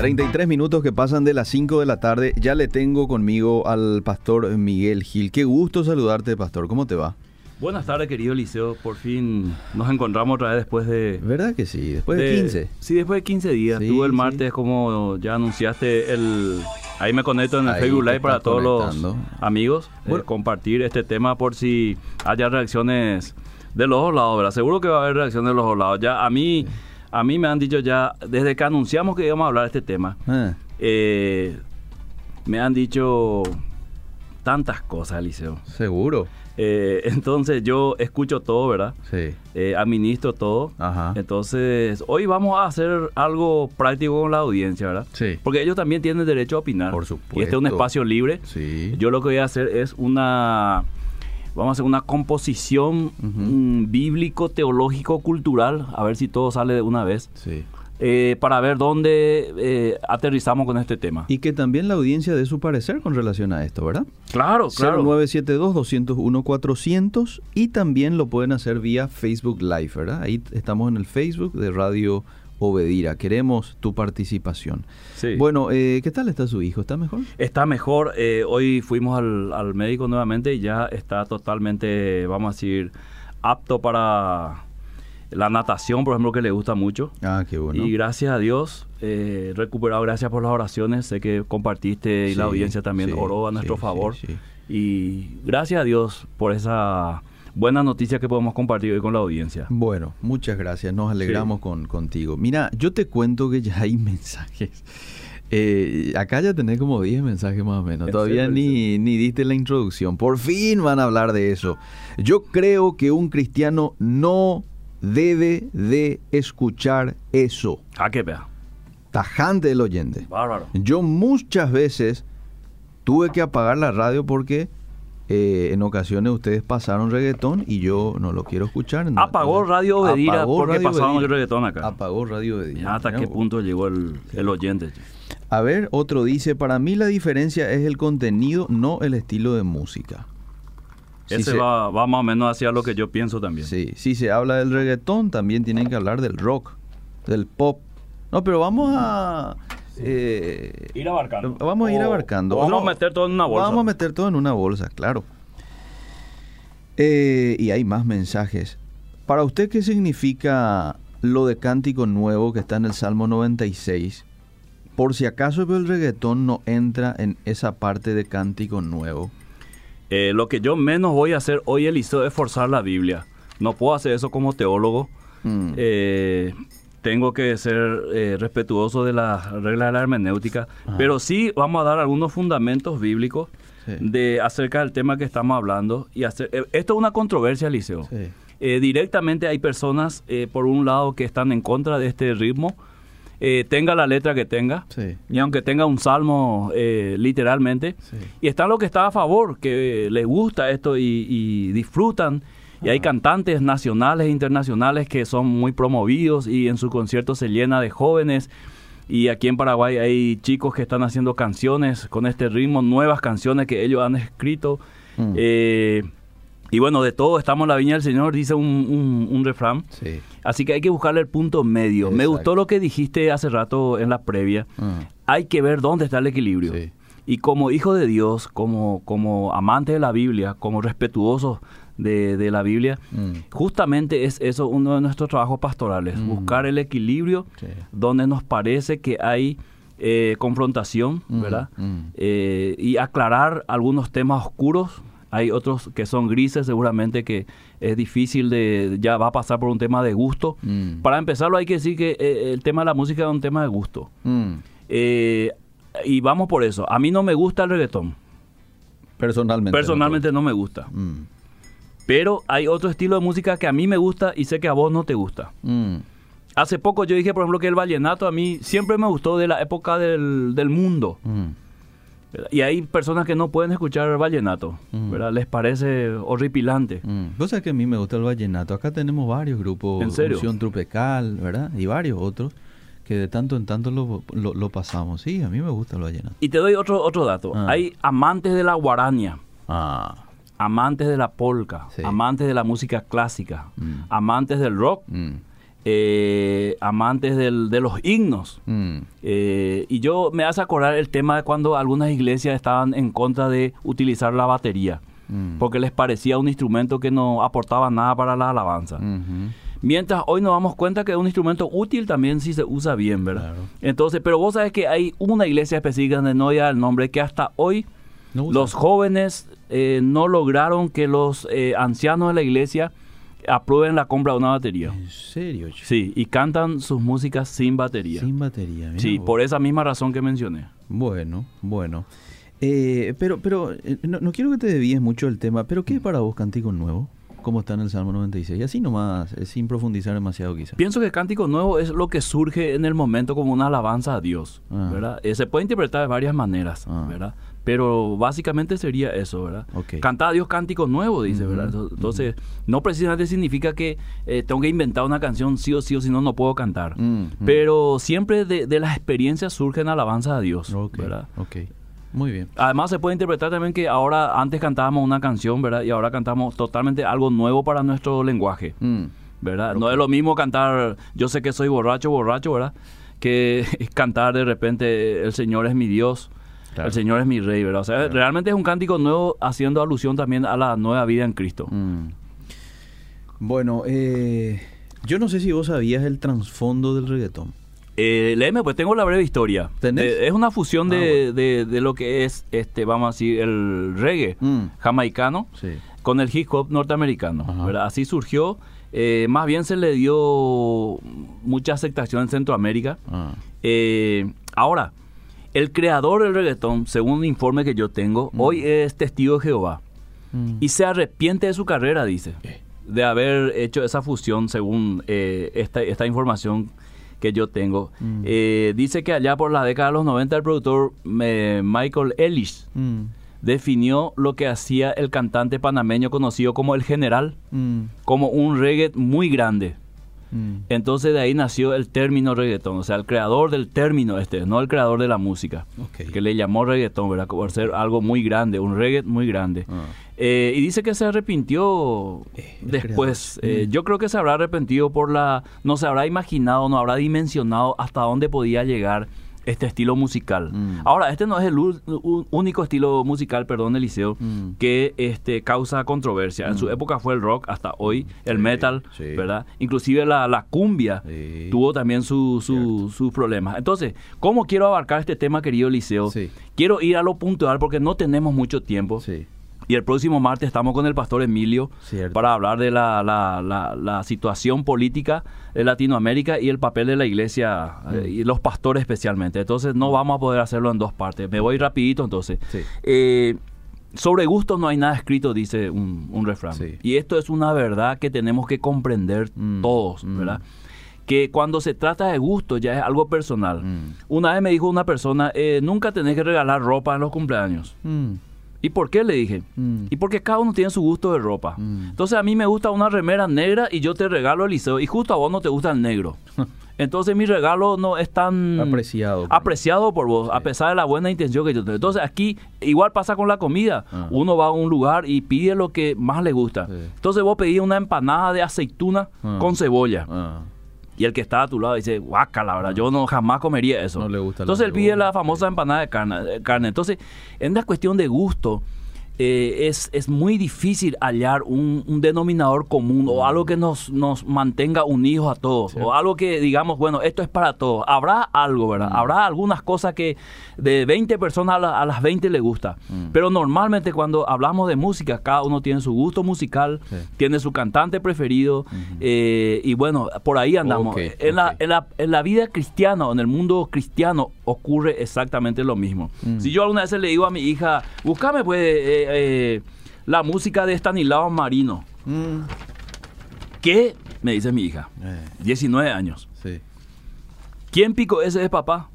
33 minutos que pasan de las 5 de la tarde. Ya le tengo conmigo al pastor Miguel Gil. Qué gusto saludarte, pastor. ¿Cómo te va? Buenas tardes, querido Liceo. Por fin nos encontramos otra vez después de... ¿Verdad que sí? Después de, 15. Sí, después de 15 días. Sí, Tú el martes, como ya anunciaste, el... Ahí me conecto en el Facebook Live para todos los amigos. Eh, compartir este tema por si haya reacciones de los dos lados, ¿verdad? Seguro que va a haber reacciones de los dos lados. Ya a mí... A mí me han dicho ya, desde que anunciamos que íbamos a hablar de este tema, ah. eh, me han dicho tantas cosas, Eliseo. Seguro. Eh, entonces yo escucho todo, ¿verdad? Sí. Eh, administro todo. Ajá. Entonces, hoy vamos a hacer algo práctico con la audiencia, ¿verdad? Sí. Porque ellos también tienen derecho a opinar. Por supuesto. Y este es un espacio libre. Sí. Yo lo que voy a hacer es una vamos a hacer una composición mm, bíblico, teológico, cultural, a ver si todo sale de una vez. Sí. Eh, para ver dónde eh, aterrizamos con este tema. Y que también la audiencia dé su parecer con relación a esto, ¿verdad? Claro, claro. 0972-201-400 y también lo pueden hacer vía Facebook Live, ¿verdad? Ahí estamos en el Facebook de Radio Obedira. Queremos tu participación. Bueno, eh, ¿qué tal está su hijo? ¿Está mejor? Está mejor. Eh, hoy fuimos al, médico nuevamente y ya está totalmente, vamos a decir, apto para la natación, por ejemplo, que le gusta mucho. Ah, qué bueno. Y gracias a Dios, eh, recuperado, gracias por las oraciones. Sé que compartiste y la audiencia también oró a nuestro favor. Y gracias a Dios por esa buena noticia que podemos compartir hoy con la audiencia. Bueno, muchas gracias, nos alegramos con, contigo. Mira, yo te cuento que ya hay mensajes. Eh, acá ya tenés como 10 mensajes más o menos. Todavía ni, ni diste la introducción. Por fin van a hablar de eso. Yo creo que un cristiano no debe de escuchar eso. ¿A qué vea? Tajante el oyente. Bárbaro. Yo muchas veces tuve que apagar la radio porque eh, en ocasiones ustedes pasaron reggaetón y yo no lo quiero escuchar. Apagó Radio Obedira porque pasaron el reggaetón acá. Apagó Radio Obedira. ¿Hasta qué punto llegó el, oyente? A ver, otro dice, para mí la diferencia es el contenido, no el estilo de música. Ese va, va, más o menos hacia lo que yo pienso también. Sí, si se habla del reggaetón, también tienen que hablar del rock, del pop. No, pero vamos a eh, ir abarcando. Vamos a ir abarcando. vamos a meter todo en una bolsa. Vamos a meter todo en una bolsa, claro. Eh, y hay más mensajes. Para usted, ¿qué significa lo de cántico nuevo que está en el Salmo 96? Por si acaso el reggaetón no entra en esa parte de cántico nuevo. Eh, lo que yo menos voy a hacer hoy, Eliseo, es forzar la Biblia. No puedo hacer eso como teólogo. Mm. Eh, tengo que ser eh, respetuoso de las reglas de la hermenéutica, pero sí vamos a dar algunos fundamentos bíblicos de acerca del tema que estamos hablando. y hacer eh, Esto es una controversia, Liceo. Eh, directamente hay personas, por un lado, que están en contra de este ritmo, tenga la letra que tenga, y aunque tenga un salmo literalmente, y están los que están a favor, que les gusta esto y, y disfrutan y hay cantantes nacionales e internacionales que son muy promovidos y en su concierto se llena de jóvenes. Y aquí en Paraguay hay chicos que están haciendo canciones con este ritmo, nuevas canciones que ellos han escrito. Mm. Eh, y bueno, de todo estamos en la viña del Señor, dice un, refrán. Así que hay que buscarle el punto medio. Me gustó lo que dijiste hace rato en la previa. Mm. Hay que ver dónde está el equilibrio. Y como hijo de Dios, como, como amante de la Biblia, como respetuoso de, la Biblia, mm. justamente es eso uno de nuestros trabajos pastorales, mm. buscar el equilibrio donde nos parece que hay eh, confrontación, mm, ¿verdad? Eh, y aclarar algunos temas oscuros. Hay otros que son grises, seguramente que es difícil de, ya va a pasar por un tema de gusto. Para empezarlo hay que decir que eh, el tema de la música es un tema de gusto. y vamos por eso. A mí no me gusta el reggaetón. Personalmente. Personalmente no, me gusta. Pero hay otro estilo de música que a mí me gusta y sé que a vos no te gusta. Mm. Hace poco yo dije, por ejemplo, que el vallenato a mí siempre me gustó de la época del, mundo. Mm. Y hay personas que no pueden escuchar el vallenato, mm. ¿verdad? Les parece horripilante. Vos sabés que a mí me gusta el vallenato. Acá tenemos varios grupos. ¿En serio? Tropical, ¿verdad? Y varios otros que de tanto en tanto lo, pasamos. Sí, a mí me gusta el vallenato. Y te doy otro, otro dato. Ah. Hay amantes de la guarania. Ah amantes de la polka, amantes de la música clásica, mm. amantes del rock, mm. eh, amantes del- de los himnos. Mm. Eh, y yo me hace acordar el tema de cuando algunas iglesias estaban en contra de utilizar la batería, porque les parecía un instrumento que no aportaba nada para la alabanza. Ujú. Mientras hoy nos damos cuenta que es un instrumento útil también si se usa bien, ¿verdad? Claro. Entonces, pero vos sabes que hay una iglesia específica donde no ya el nombre que hasta hoy No los jóvenes eh, no lograron que los eh, ancianos de la iglesia aprueben la compra de una batería. ¿En serio? Sí, y cantan sus músicas sin batería. Sin batería. mirá sí, vos. por esa misma razón que mencioné. Bueno, bueno. Eh, pero, pero eh, no, no quiero que te desvíes mucho del tema, pero ¿qué es para vos Cántico Nuevo? ¿Cómo está en el Salmo 96? Así nomás, eh, sin profundizar demasiado quizás. Pienso que Cántico Nuevo es lo que surge en el momento como una alabanza a Dios, Ah. ¿verdad? Eh, se puede interpretar de varias maneras, Ah. ¿verdad? Pero básicamente sería eso, ¿verdad? Ok. Cantar a Dios Cántico Nuevo, dice, ¿verdad? Entonces, no precisamente significa que eh, tengo que inventar una canción sí o sí o si no, no puedo cantar. Mm, mm. Pero siempre de, de las experiencias surgen alabanzas a Dios, ¿verdad? ok. Muy bien. Además se puede interpretar también que ahora antes cantábamos una canción, ¿verdad? Y ahora cantamos totalmente algo nuevo para nuestro lenguaje, Mm, ¿verdad? No es lo mismo cantar yo sé que soy borracho, borracho, ¿verdad? Que cantar de repente el Señor es mi Dios, Claro. el Señor es mi rey, ¿verdad? O sea, Claro. realmente es un cántico nuevo haciendo alusión también a la nueva vida en Cristo. mm. Bueno, eh, yo no sé si vos sabías el trasfondo del reggaetón. Eh, léeme, pues tengo la breve historia. ¿Tenés? Eh, es una fusión Ah, de, bueno. de- de lo que es, este, vamos a decir, el reggae Mm. jamaicano Sí. con el hip hop norteamericano. ¿verdad? Así surgió. Eh, más bien se le dio mucha aceptación en Centroamérica. Ah. Ahora, el creador del reggaetón, según un informe que yo tengo, Mm. hoy es testigo de Jehová. Mm. Y se arrepiente de su carrera, dice, Eh. de haber hecho esa fusión según eh, esta, esta información que yo tengo. Mm. Eh, dice que allá por la década de los 90 el productor Michael Ellis definió lo que hacía el cantante panameño conocido como el general, como un reggae muy grande. Mm. Entonces de ahí nació el término reggaetón, o sea, el creador del término este, no el creador de la música, que le llamó reggaetón, ¿verdad? Por ser algo muy grande, un reggae muy grande. Ah. Eh, y dice que se arrepintió Eh, después. Eh, Mm. Yo creo que se habrá arrepentido por la... No se habrá imaginado, no habrá dimensionado hasta dónde podía llegar este estilo musical. Mm. Ahora, este no es el único estilo musical, perdón, Eliseo, Mm. que este, causa controversia. En su Mm. época fue el rock, hasta hoy el Sí, metal, sí. ¿verdad? Inclusive la, la cumbia Sí. tuvo también su- su- sus problemas. Entonces, ¿cómo quiero abarcar este tema, querido Eliseo? Quiero ir a lo puntual porque no tenemos mucho tiempo. Y el próximo martes estamos con el pastor Emilio Cierto. para hablar de la, la- la- la situación política de Latinoamérica y el papel de la iglesia eh, y los pastores especialmente. Entonces no vamos a poder hacerlo en dos partes. Me voy rapidito entonces. Sí. Eh, sobre gustos no hay nada escrito, dice un, un refrán. Sí. Y esto es una verdad que tenemos que comprender Mm, todos, mm. ¿verdad? Que cuando se trata de gusto ya es algo personal. Mm. Una vez me dijo una persona, eh, nunca tenés que regalar ropa en los cumpleaños. ¿Y por qué? Le dije. Mm. Y porque cada uno tiene su gusto de ropa. Mm. Entonces a mí me gusta una remera negra y yo te regalo el liceo y justo a vos no te gusta el negro. Entonces mi regalo no es tan Apreciado. apreciado por vos, a pesar de la buena intención que yo tengo. Entonces aquí igual pasa con la comida. Ah. Uno va a un lugar y pide lo que más le gusta. Sí. Entonces vos pedís una empanada de aceituna Ah. con cebolla. Ah. Y el que está a tu lado dice, guácala, ¿verdad? Yo no jamás comería eso. No le gusta Entonces él pide la famosa empanada de carne. carne. Entonces, en una cuestión de gusto, eh, es, es muy difícil hallar un, un denominador común o algo que nos, nos mantenga unidos a todos. O algo que digamos, bueno, esto es para todos. Habrá algo, ¿verdad? Mm. Habrá algunas cosas que de 20 personas a, la- a las 20 le gusta. Mm. Pero normalmente cuando hablamos de música, cada uno tiene su gusto musical, Sí. tiene su cantante preferido. eh, y bueno, por ahí andamos. En, la, en, la, en la vida cristiana o en el mundo cristiano ocurre exactamente lo mismo. Mm. Si yo alguna vez le digo a mi hija, búscame pues eh, eh, la música de Stanislao Marino. Mm. ¿Qué? Me dice mi hija, Eh, 19 años. sí. ¿Quién pico ese es papá?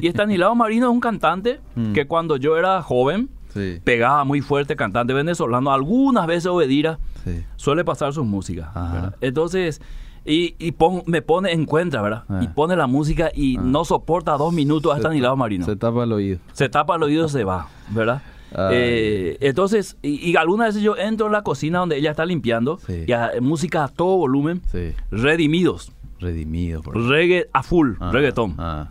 Y Stanislao Marino es un cantante Mm. que cuando yo era joven Sí. pegaba muy fuerte, cantante venezolano, algunas veces obedira, Sí. suele pasar sus músicas. Entonces, y, y pon- me pone en cuenta, ¿verdad? Ah. Y pone la música y Ah. no soporta dos minutos a Se Stanislao ta- Marino. Se tapa el oído. Se tapa el oído, se va, ¿verdad? Eh, entonces, y, y algunas veces yo entro en la cocina donde ella está limpiando, Sí. y a- música a todo volumen, Sí. redimidos. Redimido. Por reggae a full, Ah, reggaetón. ah.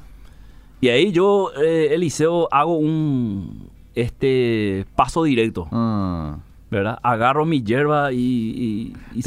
Y ahí yo, eh, Eliseo, hago un este paso directo, Ah. ¿Verdad? Agarro mi hierba y, y, y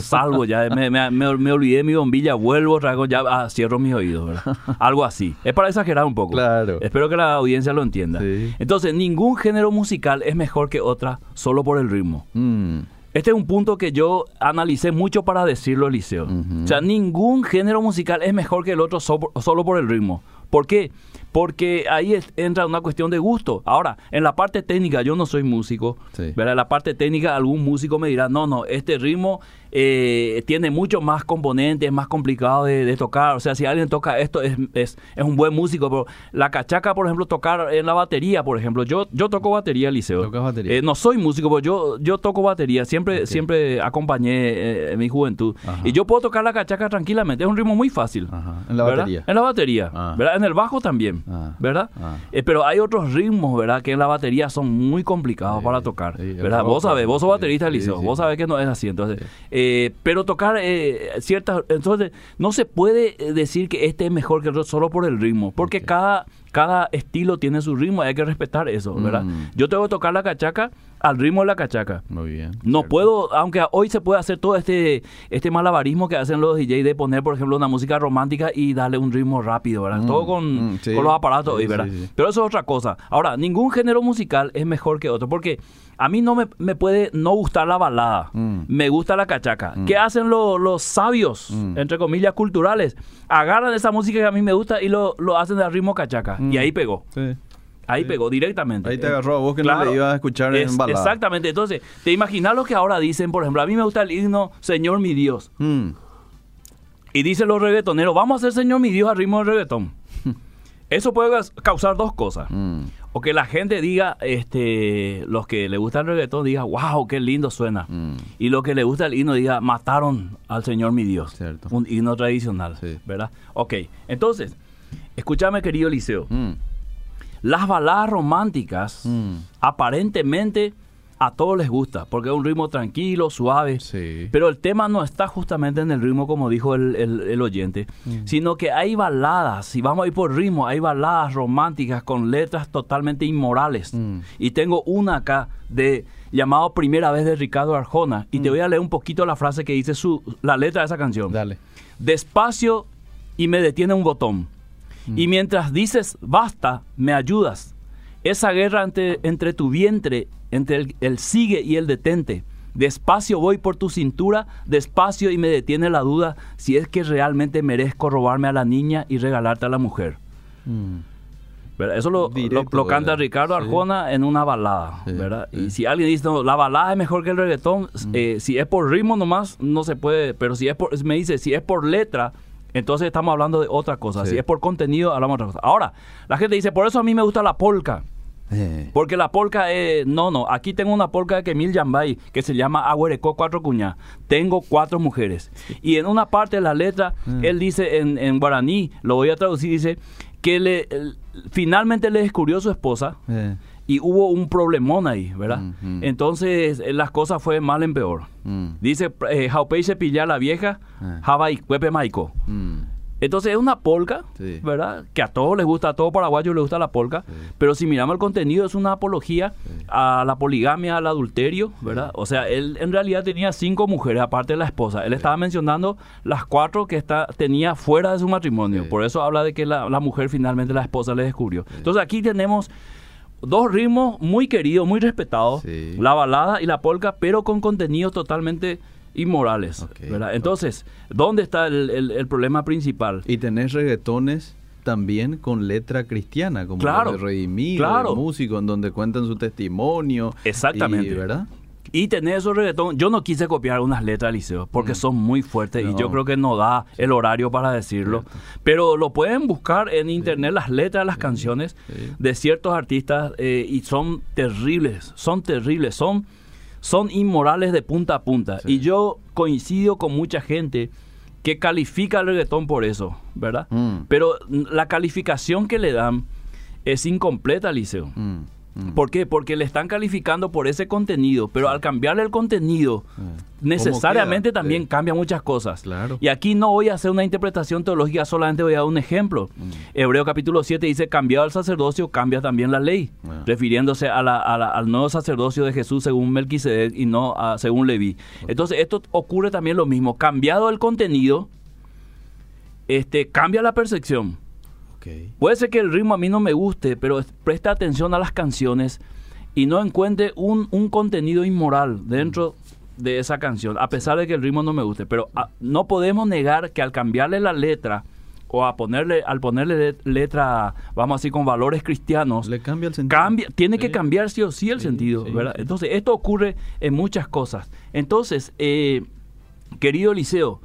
salgo, ya. Me, me, me- olvidé mi bombilla, vuelvo, traigo ya, ah, cierro mis oídos, ¿verdad? Algo así. Es para exagerar un poco. Claro. Espero que la audiencia lo entienda. Sí. Entonces, ningún género musical es mejor que otra solo por el ritmo. Mm. Este es un punto que yo analicé mucho para decirlo, Eliseo. O sea, ningún género musical es mejor que el otro so- solo por el ritmo. ¿Por qué? Porque ahí es- entra una cuestión de gusto. Ahora, en la parte técnica, yo no soy músico, Sí. ¿verdad? En la parte técnica, algún músico me dirá, no, no, este ritmo eh, tiene mucho más componentes, es más complicado de, de tocar. O sea, si alguien toca esto, es, es, es un buen músico. Pero la cachaca, por ejemplo, tocar en la batería, por ejemplo. Yo, yo toco batería, Liceo. Tocas batería. Eh, no soy músico, pero yo, yo toco batería. Siempre, siempre acompañé eh, en mi juventud. Ajá. Y yo puedo tocar la cachaca tranquilamente. Es un ritmo muy fácil. Ajá. En la ¿verdad? batería. En la batería. Ah. ¿verdad? En el bajo también. Ah. ¿Verdad? Ah. Eh, pero hay otros ritmos, ¿verdad? Que en la batería son muy complicados Sí, para tocar. sí, ¿verdad? Vos sabés, vos sos baterista, Liceo. Vos sabés que no es así. Entonces, eh, pero tocar eh, ciertas. Entonces, no se puede eh, decir que este es mejor que el otro solo por el ritmo. Porque cada, cada estilo tiene su ritmo y hay que respetar eso, ¿verdad? Mm. Yo tengo que tocar la cachaca al ritmo de la cachaca. Muy bien. No puedo, aunque hoy se puede hacer todo este este malabarismo que hacen los DJs de poner, por ejemplo, una música romántica y darle un ritmo rápido, ¿verdad? Mm, todo con, mm, sí. con los aparatos hoy, Sí, ¿verdad? sí. Pero eso es otra cosa. Ahora, ningún género musical es mejor que otro, porque a mí no me, me puede no gustar la balada. Mm. Me gusta la cachaca. ¿Qué hacen lo- los sabios, Mm. entre comillas, culturales? Agarran esa música que a mí me gusta y lo, lo hacen al ritmo cachaca. Mm. Y ahí pegó. Sí. Ahí Sí. pegó directamente. Ahí te agarró a vos que no le ibas a escuchar Es- en balada. Exactamente. Entonces, ¿te imaginas lo que ahora dicen? Por ejemplo, a mí me gusta el himno Señor mi Dios. Mm. Y dicen los reggaetoneros, vamos a hacer Señor mi Dios al ritmo del reggaetón. Eso puede causar dos cosas. Mm. O que la gente diga, este, los que le gusta el reggaetón, diga, wow, qué lindo suena. Mm. Y los que le gusta el himno diga, mataron al Señor mi Dios. Cierto. Un himno tradicional, Sí. ¿verdad? Ok, entonces, escúchame querido Liceo. Mm. Las baladas románticas, aparentemente a todos les gusta, porque es un ritmo tranquilo, suave. Sí. Pero el tema no está justamente en el ritmo, como dijo el, el- el oyente, Mm. sino que hay baladas, si vamos a ir por ritmo, hay baladas románticas con letras totalmente inmorales. Mm. Y tengo una acá de llamado Primera vez de Ricardo Arjona, y te voy a leer un poquito la frase que dice su, la letra de esa canción. Mm. Dale. Despacio y me detiene un botón. Mm. Y mientras dices basta, me ayudas. Esa guerra entre, entre tu vientre, entre el, el sigue y el detente. Despacio voy por tu cintura, despacio y me detiene la duda si es que realmente merezco robarme a la niña y regalarte a la mujer. Mm. Eso lo, Directo, lo- lo canta. Ricardo Sí. Arjona en una balada, Sí, ¿verdad? sí. Mm. Y si alguien dice, no, la balada es mejor que el reggaetón, eh, si es por ritmo nomás, no se puede, pero si es por, me dice, si es por letra, entonces estamos hablando de otra cosa. Si es por contenido, hablamos de otra cosa. Ahora, la gente dice, por eso a mí me gusta la polka. Eh. Porque la polka es... No, no. Aquí tengo una polka de Kemil Yambay que se llama Agüerecó Cuatro Cuñas. Tengo cuatro mujeres. Y en una parte de la letra, Mm. él dice en, en guaraní, lo voy a traducir, dice que le, finalmente le descubrió su esposa Eh. y hubo un problemón ahí, ¿verdad? Mm, mm. Entonces eh, las cosas fue mal en peor. Mm. Dice, eh, Jaupei se pilla la vieja, Ah. Javai, Cuepe Maico. Entonces es una polka, Sí. ¿verdad? Que a todos les gusta, a todo paraguayo les gusta la polka. Sí. Pero si miramos el contenido, es una apología a la poligamia, al adulterio, ¿verdad? O sea, él en realidad tenía cinco mujeres, aparte de la esposa. Él estaba mencionando las cuatro que está, tenía fuera de su matrimonio. Por eso habla de que la, la mujer finalmente la esposa le descubrió. Entonces aquí tenemos dos ritmos muy queridos, muy respetados. La balada y la polka, pero con contenidos totalmente inmorales. Ok. ¿verdad? Entonces, ¿dónde está el, el- el problema principal? Y tenés reggaetones también con letra cristiana, como Claro, de Redimido, claro. de músicos, en donde cuentan su testimonio. Exactamente. y, ¿Verdad? Y tener esos reggaetón, yo no quise copiar unas letras, Liceo, porque son muy fuertes y Mm. Yo creo que no da el horario para decirlo. Pero lo pueden buscar en internet, las letras las canciones sí. de ciertos artistas eh, y son terribles, son terribles, son, son inmorales de punta a punta. Sí. Y yo coincido con mucha gente que califica el reggaetón por eso, ¿verdad? Mm. Pero la calificación que le dan es incompleta, Liceo. Mm. Mm. ¿Por qué? Porque le están calificando por ese contenido, pero al cambiarle el contenido, ah. necesariamente también cambia muchas cosas. Claro. Y aquí no voy a hacer una interpretación teológica, solamente voy a dar un ejemplo. Mm. Hebreo capítulo 7 dice, cambiado el sacerdocio, cambia también la ley, ah. refiriéndose a al nuevo sacerdocio de Jesús según Melquisedec y no según Leví. Entonces, esto ocurre también lo mismo. Cambiado el contenido, este, cambia la percepción. Puede ser que el ritmo a mí no me guste, pero presta atención a las canciones y no encuentre un, contenido inmoral dentro de esa canción, a pesar de que el ritmo no me guste. Pero ah, no podemos negar que al cambiarle la letra o a ponerle, al ponerle letra, vamos así, con valores cristianos, le cambia el sentido. Cambia, tiene que cambiar sí o sí el sentido, ¿verdad? Entonces, esto ocurre en muchas cosas. Entonces, eh, querido Eliseo,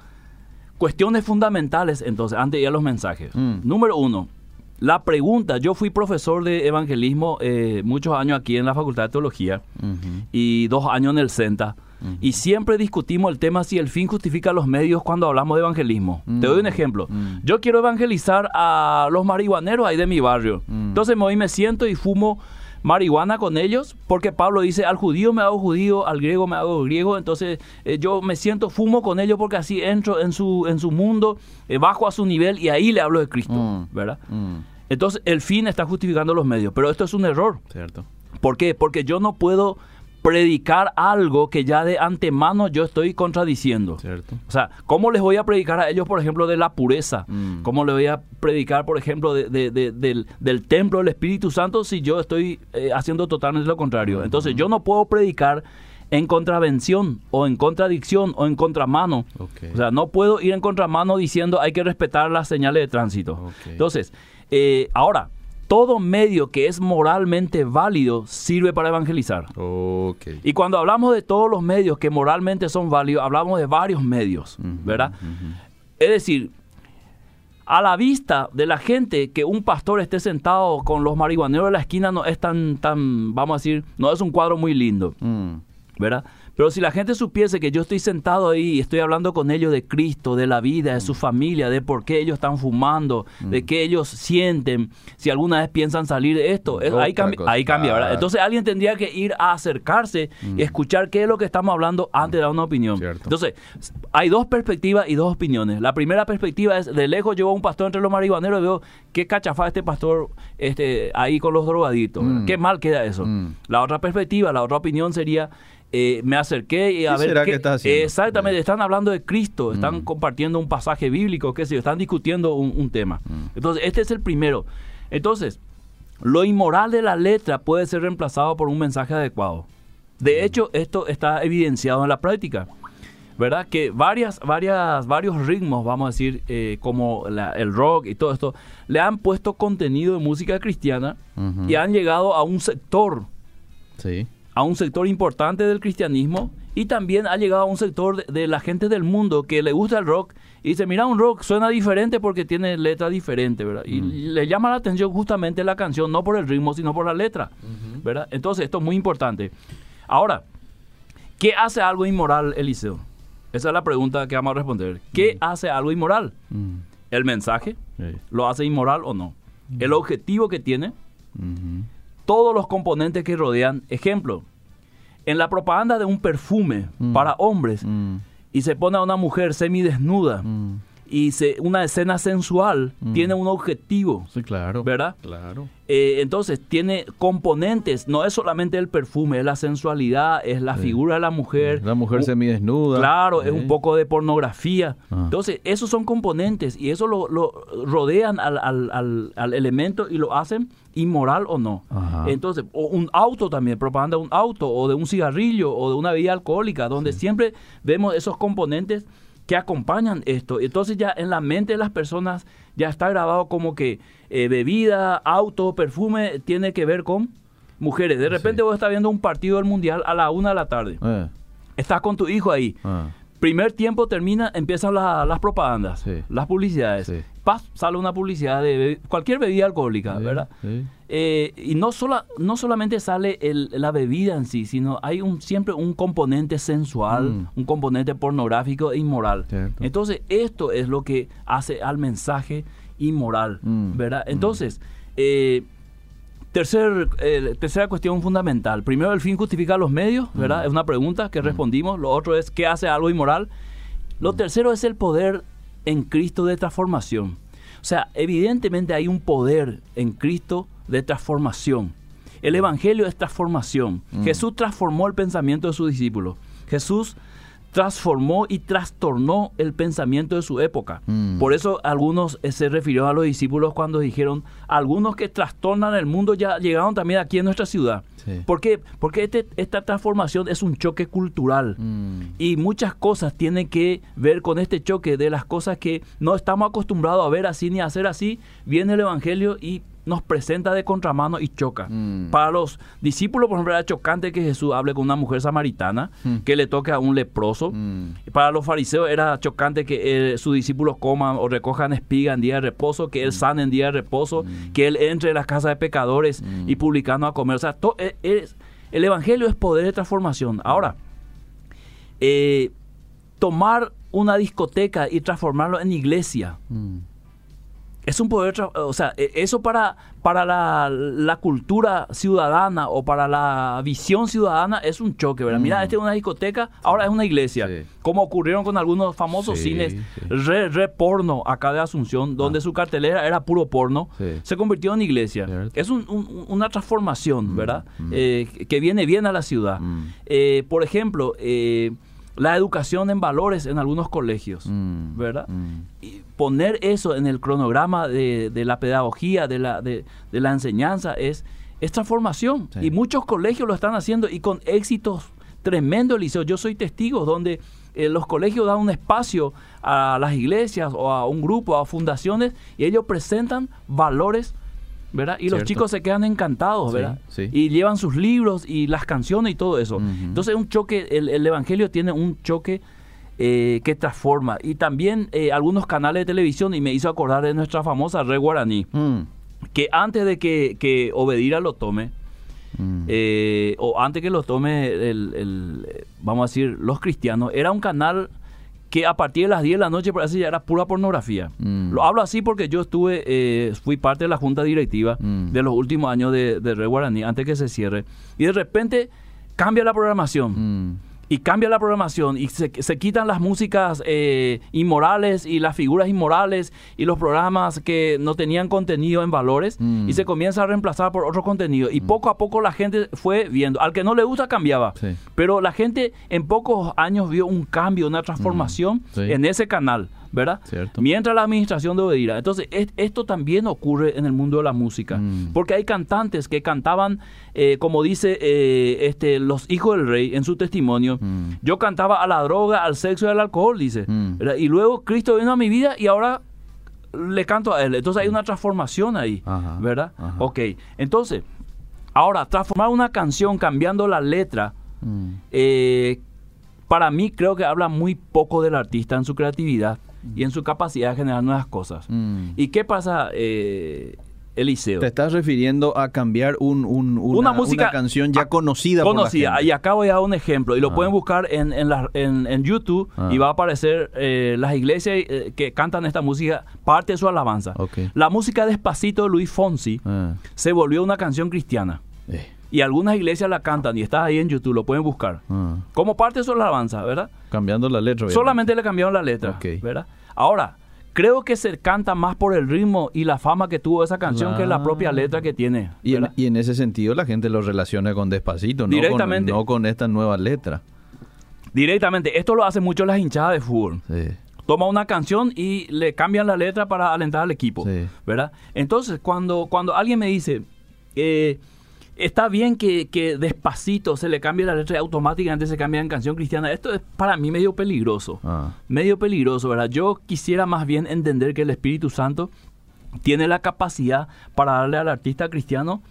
Cuestiones fundamentales, entonces, antes de ir a los mensajes. Mm. Número uno, la pregunta, yo fui profesor de evangelismo eh, muchos años aquí en la Facultad de Teología y dos años en el CENTA. Y siempre discutimos el tema si el fin justifica los medios cuando hablamos de evangelismo. Te doy un mm. ejemplo. Mm. Yo quiero evangelizar a los marihuaneros ahí de mi barrio. Entonces me voy, me siento y fumo marihuana con ellos, porque Pablo dice, al judío me hago judío, al griego me hago griego, entonces eh, yo me siento, fumo con ellos porque así entro en su, en su mundo, eh, bajo a su nivel y ahí le hablo de Cristo, mm, ¿verdad? Mm. Entonces el fin está justificando los medios, pero esto es un error. Cierto. ¿Por qué? Porque yo no puedo predicar algo que ya de antemano yo estoy contradiciendo. Cierto. O sea, ¿cómo les voy a predicar a ellos, por ejemplo, de la pureza? Mm. ¿Cómo les voy a predicar, por ejemplo, del, templo del Espíritu Santo si yo estoy eh, haciendo totalmente lo contrario? Entonces, yo no puedo predicar en contravención o en contradicción o en contramano. O sea, no puedo ir en contramano diciendo hay que respetar las señales de tránsito. Entonces, eh, ahora, todo medio que es moralmente válido sirve para evangelizar. Y cuando hablamos de todos los medios que moralmente son válidos, hablamos de varios medios, ¿verdad? Es decir, a la vista de la gente que un pastor esté sentado con los marihuaneros de la esquina no es tan, tan vamos a decir, no es un cuadro muy lindo, mm. ¿verdad? Pero si la gente supiese que yo estoy sentado ahí y estoy hablando con ellos de Cristo, de la vida, de su mm. familia, de por qué ellos están fumando, de mm. qué ellos sienten, si alguna vez piensan salir de esto, ahí, cambia, ¿verdad? Entonces alguien tendría que ir a acercarse y mm. escuchar qué es lo que estamos hablando antes de dar una opinión. Entonces, hay dos perspectivas y dos opiniones. La primera perspectiva es, de lejos llevo a un pastor entre los marihuaneros y veo qué cachafa este pastor este, ahí con los drogaditos. Qué mal queda eso. La otra perspectiva, la otra opinión sería eh, me acerqué y a ver qué, está exactamente están hablando de Cristo están mm. compartiendo un pasaje bíblico qué sé yo están discutiendo un, tema. Mm. entonces este es el primero. Entonces lo inmoral de la letra puede ser reemplazado por un mensaje adecuado. De hecho esto está evidenciado en la práctica verdad que varias varias varios ritmos vamos a decir eh, como el rock y todo esto le han puesto contenido de música cristiana y han llegado a un sector sí a un sector importante del cristianismo y también ha llegado a un sector de, la gente del mundo que le gusta el rock y dice, mira, un rock suena diferente porque tiene letra diferente, ¿verdad? Y le llama la atención justamente la canción, no por el ritmo, sino por la letra, ¿verdad? Entonces, esto es muy importante. Ahora, ¿qué hace algo inmoral, Eliseo? Esa es la pregunta que vamos a responder. ¿Qué hace algo inmoral? ¿El mensaje? ¿Lo hace inmoral o no? ¿El objetivo que tiene? Todos los componentes que rodean. Ejemplo, en la propaganda de un perfume mm. para hombres mm. y se pone a una mujer semidesnuda. Mm y se, una escena sensual mm. tiene un objetivo. Sí, claro. ¿Verdad? Claro. Eh, entonces tiene componentes, no es solamente el perfume, es la sensualidad, es la figura de la mujer. La mujer semidesnuda. Claro, es un poco de pornografía. Ah. Entonces, esos son componentes y eso lo, rodean al, al, al, elemento y lo hacen inmoral o no. Entonces, o un auto también, propaganda de un auto o de un cigarrillo o de una bebida alcohólica, donde siempre vemos esos componentes que acompañan esto. Entonces ya en la mente de las personas ya está grabado como que eh, bebida, auto, perfume tiene que ver con mujeres. De repente vos estás viendo un partido del mundial a la una de la tarde. Eh. Estás con tu hijo ahí. Ah. Primer tiempo termina, empiezan las propagandas, las publicidades. Paz, sale una publicidad de cualquier bebida alcohólica, ¿verdad? Eh, y no, sola, no solamente sale la bebida en sí, sino hay un, siempre un componente sensual, mm. un componente pornográfico e inmoral. Entonces, esto es lo que hace al mensaje inmoral, mm. ¿verdad? Mm. Entonces, eh, Tercer, eh, tercera cuestión fundamental. Primero, el fin justifica los medios, ¿verdad? Es una pregunta que respondimos. Lo otro es, ¿qué hace algo inmoral? Lo tercero es el poder en Cristo de transformación. O sea, evidentemente hay un poder en Cristo de transformación. El Evangelio es transformación. Jesús transformó el pensamiento de sus discípulos. Jesús transformó y trastornó el pensamiento de su época. Mm. Por eso algunos eh, se refirió a los discípulos cuando dijeron, algunos que trastornan el mundo ya llegaron también aquí en nuestra ciudad. Sí. ¿Por qué? Porque este- esta transformación es un choque cultural. Mm. Y muchas cosas tienen que ver con este choque de las cosas que no estamos acostumbrados a ver así ni a hacer así. Viene el Evangelio y nos presenta de contramano y choca. Mm. Para los discípulos, por ejemplo, era chocante que Jesús hable con una mujer samaritana, Mm. que le toque a un leproso. Mm. Para los fariseos era chocante que eh, sus discípulos coman o recojan espiga en día de reposo, que él sane en día de reposo, que él entre en las casas de pecadores y publicanos a comer. O sea, to- es- el evangelio es poder de transformación. Ahora, eh, tomar una discoteca y transformarlo en iglesia. Mm. Es un poder, o sea, e- eso para, para la, la cultura ciudadana o para la visión ciudadana es un choque, ¿verdad? Mira, Mm. esta es una discoteca, ahora es una iglesia. Sí. Como ocurrieron con algunos famosos Sí, cines sí. re, re porno acá de Asunción, donde Ah. su cartelera era puro porno, se convirtió en iglesia. Cierto. Es un- un- una transformación, ¿verdad? mm. Eh, que viene bien a la ciudad. Mm. Eh, por ejemplo, eh, la educación en valores en algunos colegios, Mm. ¿verdad? Mm. y poner eso en el cronograma de, de la pedagogía, de la, de, de la enseñanza, es, es transformación. Sí. Y muchos colegios lo están haciendo y con éxitos tremendos, Eliseo. Yo soy testigo donde eh, los colegios dan un espacio a las iglesias o a un grupo, a fundaciones, y ellos presentan valores. ¿Verdad? Y los chicos se quedan encantados, ¿verdad? sí. Y llevan sus libros y las canciones y todo eso. Entonces, un choque, el, el Evangelio tiene un choque eh, que transforma. Y también eh, algunos canales de televisión, y me hizo acordar de nuestra famosa Red Guaraní, Mm. que antes de que, que Obedira lo tome, Mm. eh, o antes que lo tome, el, el, vamos a decir, los cristianos, era un canal que a partir de las 10 de la noche parece ya era pura pornografía. Mm. Lo hablo así porque yo estuve, eh, fui parte de la junta directiva Mm. de los últimos años de, de Red Guaraní, antes que se cierre, y de repente cambia la programación Mm. Y cambia la programación y se, se quitan las músicas eh, inmorales y las figuras inmorales y los programas que no tenían contenido en valores Mm. y se comienza a reemplazar por otro contenido y poco a poco la gente fue viendo al que no le gusta cambiaba Sí. pero la gente en pocos años vio un cambio una transformación Mm. Sí. en ese canal ¿verdad? Cierto. Mientras la administración de Obedira. Entonces, es- esto también ocurre en el mundo de la música. Mm. Porque hay cantantes que cantaban, eh, como dice eh, este, los hijos del rey en su testimonio, Mm. yo cantaba a la droga, al sexo y al alcohol, dice. Mm. Y luego Cristo vino a mi vida y ahora le canto a él. Entonces hay una transformación ahí, Ajá, ¿verdad? ajá. Ok, entonces, ahora, transformar una canción cambiando la letra, eh, para mí creo que habla muy poco del artista en su creatividad y en su capacidad de generar nuevas cosas. Mm. ¿Y qué pasa, eh, Eliseo? Te estás refiriendo a cambiar un, un- una, Una música una canción ya a- conocida, por la Conocida. gente. Y acá voy a dar un ejemplo. Y lo Ah. pueden buscar en, en, la- en- en YouTube Ah. y va a aparecer eh, las iglesias eh, que cantan esta música, parte de su alabanza. La música Despacito de Luis Fonsi Ah, se volvió una canción cristiana. eh, Y algunas iglesias la cantan y está ahí en YouTube, lo pueden buscar. ah. Como parte de su alabanza, ¿verdad? Cambiando la letra. obviamente. Solamente le cambiaron la letra, Ok. ¿verdad? Ahora, creo que se canta más por el ritmo y la fama que tuvo esa canción que la Claro. propia letra que tiene. Y en, ¿verdad? y en ese sentido la gente lo relaciona con Despacito, no Directamente. con, no con esta nueva letra. Directamente, esto lo hacen mucho las hinchadas de fútbol. Sí. Toma una canción y le cambian la letra para alentar al equipo, Sí. ¿verdad? Entonces, cuando, cuando alguien me dice, eh, está bien que, que despacito se le cambie la letra y automáticamente se cambia en canción cristiana, esto es para mí medio peligroso. Ah, medio peligroso, ¿verdad? Yo quisiera más bien entender que el Espíritu Santo tiene la capacidad para darle al artista cristiano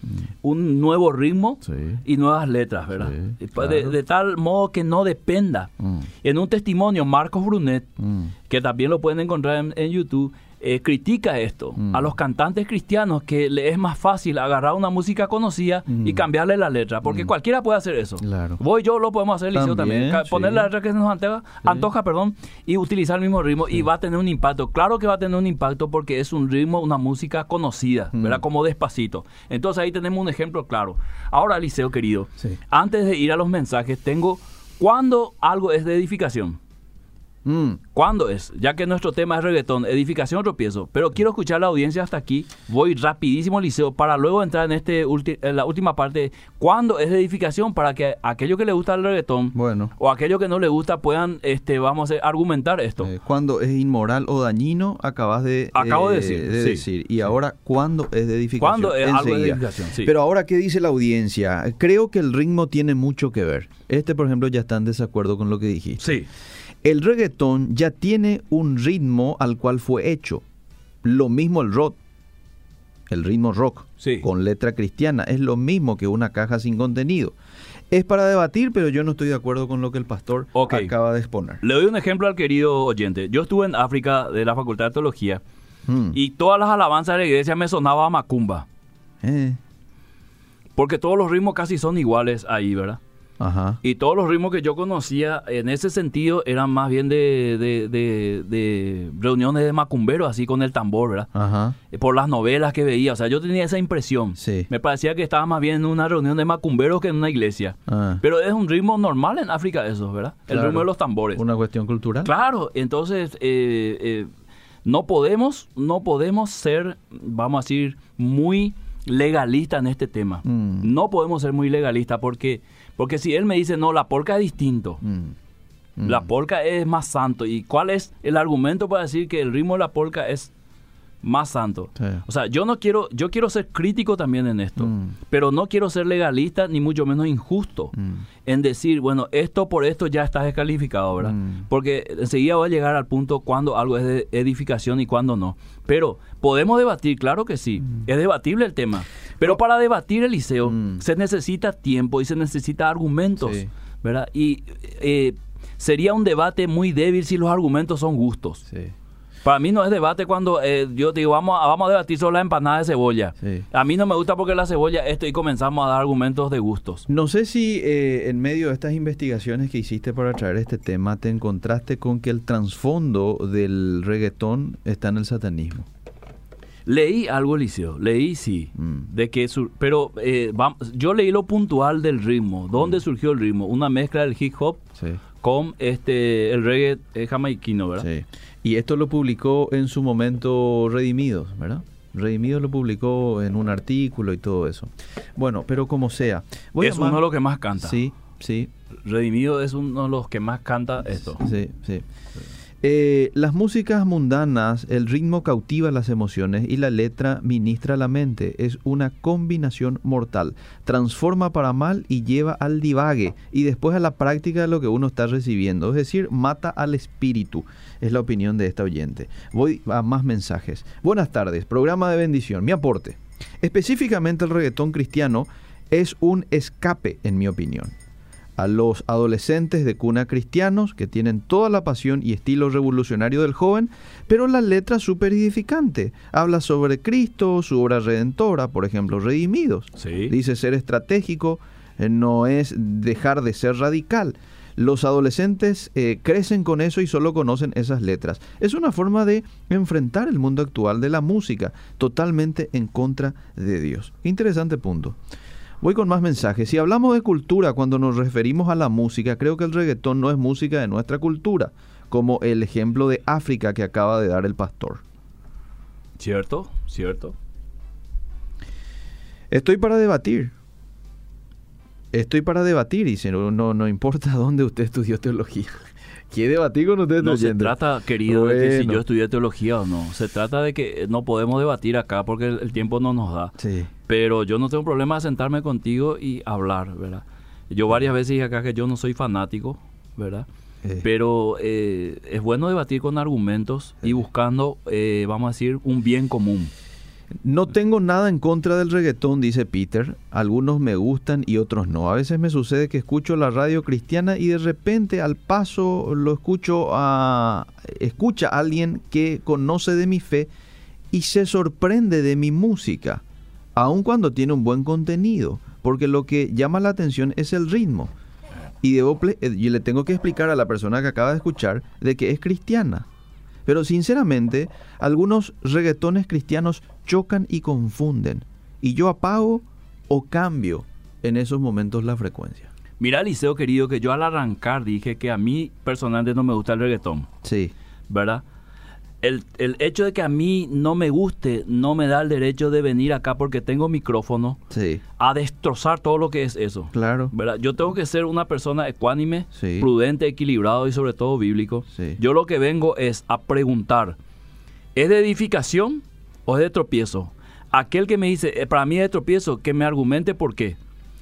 un nuevo ritmo Sí. y nuevas letras, ¿verdad? Sí, Y pa- de, tal modo que no dependa. Mm. En un testimonio, Marcos Brunet, Mm. que también lo pueden encontrar en, en YouTube, eh, critica esto Mm. a los cantantes cristianos que le es más fácil agarrar una música conocida y Mm. cambiarle la letra, porque Mm. cualquiera puede hacer eso. Claro. Vos y yo lo podemos hacer, Liceo, también. También, Poner la letra que se nos antoja, antoja, perdón, y utilizar el mismo ritmo y va a tener un impacto. Claro que va a tener un impacto porque es un ritmo, una música conocida. ¿verdad? Como despacito. Entonces ahí tenemos un ejemplo claro. Ahora, Liceo querido, Sí. antes de ir a los mensajes, tengo cuando algo es de edificación. Mm. ¿Cuándo es? Ya que nuestro tema es reggaetón, edificación, tropiezo. Pero quiero escuchar a la audiencia hasta aquí. Voy rapidísimo, Liceo, para luego entrar en, este ulti- en la última parte. ¿Cuándo es edificación? Para que aquellos que le gusta el reggaetón Bueno. o aquellos que no le gusta puedan, este, vamos a argumentar esto. Eh, cuando es inmoral o dañino, acabas de, Acabo de eh, decir, de sí. decir. Y ahora, ¿cuándo es de edificación? ¿Cuándo es algo de edificación? Sí. Pero ahora, ¿qué dice la audiencia? Creo que el ritmo tiene mucho que ver. Este, por ejemplo, ya está en desacuerdo con lo que dijiste. Sí, El reggaetón ya tiene un ritmo al cual fue hecho. Lo mismo el rock. El ritmo rock. Sí. Con letra cristiana. Es lo mismo que una caja sin contenido. Es para debatir, pero yo no estoy de acuerdo con lo que el pastor acaba de exponer. le doy un ejemplo al querido oyente. Yo estuve en África de la Facultad de Teología Mm. y todas las alabanzas de la iglesia me sonaba a macumba. Eh, Porque todos los ritmos casi son iguales ahí, ¿verdad? Ajá. Y todos los ritmos que yo conocía en ese sentido eran más bien de, de, de- de reuniones de macumberos, así con el tambor, ¿verdad? Ajá. Eh, Por las novelas que veía. O sea, yo tenía esa impresión. Sí. Me parecía que estaba más bien en una reunión de macumberos que en una iglesia. Ah, Pero es un ritmo normal en África eso, ¿verdad? El ritmo de los tambores. Una cuestión cultural. Claro, entonces eh, eh, no podemos, no podemos ser, vamos a decir, muy legalistas en este tema. Mm. No podemos ser muy legalistas porque, porque si él me dice, no, la polca es distinto. Mm. Mm. La polca es más santo. ¿Y cuál es el argumento para decir que el ritmo de la polca es más santo? Sí. O sea, yo no quiero, yo quiero ser crítico también en esto, Mm. pero no quiero ser legalista ni mucho menos injusto Mm. en decir, bueno, esto por esto ya está descalificado, ¿verdad? Mm. Porque enseguida va a llegar al punto cuando algo es de edificación y cuando no. Pero podemos debatir, claro que sí, es debatible el tema. Pero para debatir, Eliseo, se necesita tiempo y se necesita argumentos, Sí. ¿verdad? Y eh, sería un debate muy débil si los argumentos son gustos. Sí. Para mí no es debate cuando eh, yo te digo, vamos a, vamos a debatir sobre la empanada de cebolla. Sí. A mí no me gusta porque la cebolla esto y comenzamos a dar argumentos de gustos. No sé si eh, en medio de estas investigaciones que hiciste para traer este tema te encontraste con que el trasfondo del reggaetón está en el satanismo. Leí algo, Eliseo, leí sí, Mm. de que sur- pero eh, yo leí lo puntual del ritmo, dónde Mm. surgió el ritmo, una mezcla del hip hop Sí. con este el reggae eh, jamaiquino, ¿verdad? Sí. Y esto lo publicó en su momento Redimidos, ¿verdad? Redimidos lo publicó en un artículo y todo eso. Bueno, pero como sea. voy es uno de los que más canta. Sí, sí, Redimido es uno de los que más canta esto. Sí, sí. Eh, las músicas mundanas, el ritmo cautiva las emociones y la letra ministra la mente. Es una combinación mortal. Transforma para mal y lleva al divague y después a la práctica de lo que uno está recibiendo. Es decir, mata al espíritu. Es la opinión de esta oyente. Voy a más mensajes. Buenas tardes, programa de bendición. Mi aporte. Específicamente el reggaetón cristiano es un escape, en mi opinión a los adolescentes de cuna cristianos que tienen toda la pasión y estilo revolucionario del joven, pero la letra súper edificante. Habla sobre Cristo, su obra redentora, por ejemplo, redimidos. Sí. Dice ser estratégico eh, no es dejar de ser radical. Los adolescentes eh, crecen con eso y solo conocen esas letras. Es una forma de enfrentar el mundo actual de la música, totalmente en contra de Dios. Interesante punto. Voy con más mensajes. Si hablamos de cultura cuando nos referimos a la música, creo que el reggaetón no es música de nuestra cultura, como el ejemplo de África que acaba de dar el pastor. ¿Cierto? ¿Cierto? Estoy para debatir. Estoy para debatir, y si no, no, no importa dónde usted estudió teología. ¿Quiere debatir con usted? No se trata, querido, de que si yo estudié teología o no. Se trata de que no podemos debatir acá porque el, el tiempo no nos da. Sí. Pero yo no tengo problema de sentarme contigo y hablar, ¿verdad? Yo varias veces dije acá que yo no soy fanático, ¿verdad? Eh, Pero eh, es bueno debatir con argumentos y Sí. buscando, eh, vamos a decir, un bien común. No tengo nada en contra del reggaetón, dice Peter. Algunos me gustan y otros no. A veces me sucede que escucho la radio cristiana y de repente al paso lo escucho a escucha a alguien que conoce de mi fe y se sorprende de mi música, aun cuando tiene un buen contenido, porque lo que llama la atención es el ritmo. Y debo, eh, le tengo que explicar a la persona que acaba de escuchar de que es cristiana. Pero sinceramente, algunos reggaetones cristianos chocan y confunden. Y yo apago o cambio en esos momentos la frecuencia. Mira, Liceo querido, que yo al arrancar dije que a mí personalmente no me gusta el reggaetón. Sí. ¿Verdad? El, el, hecho de que a mí no me guste no me da el derecho de venir acá porque tengo micrófono a destrozar todo lo que es eso. Claro. ¿verdad? Yo tengo que ser una persona ecuánime, prudente, equilibrado y sobre todo bíblico. Yo lo que vengo es a preguntar, ¿es de edificación o es de tropiezo? Aquel que me dice, eh, para mí es de tropiezo, que me argumente por qué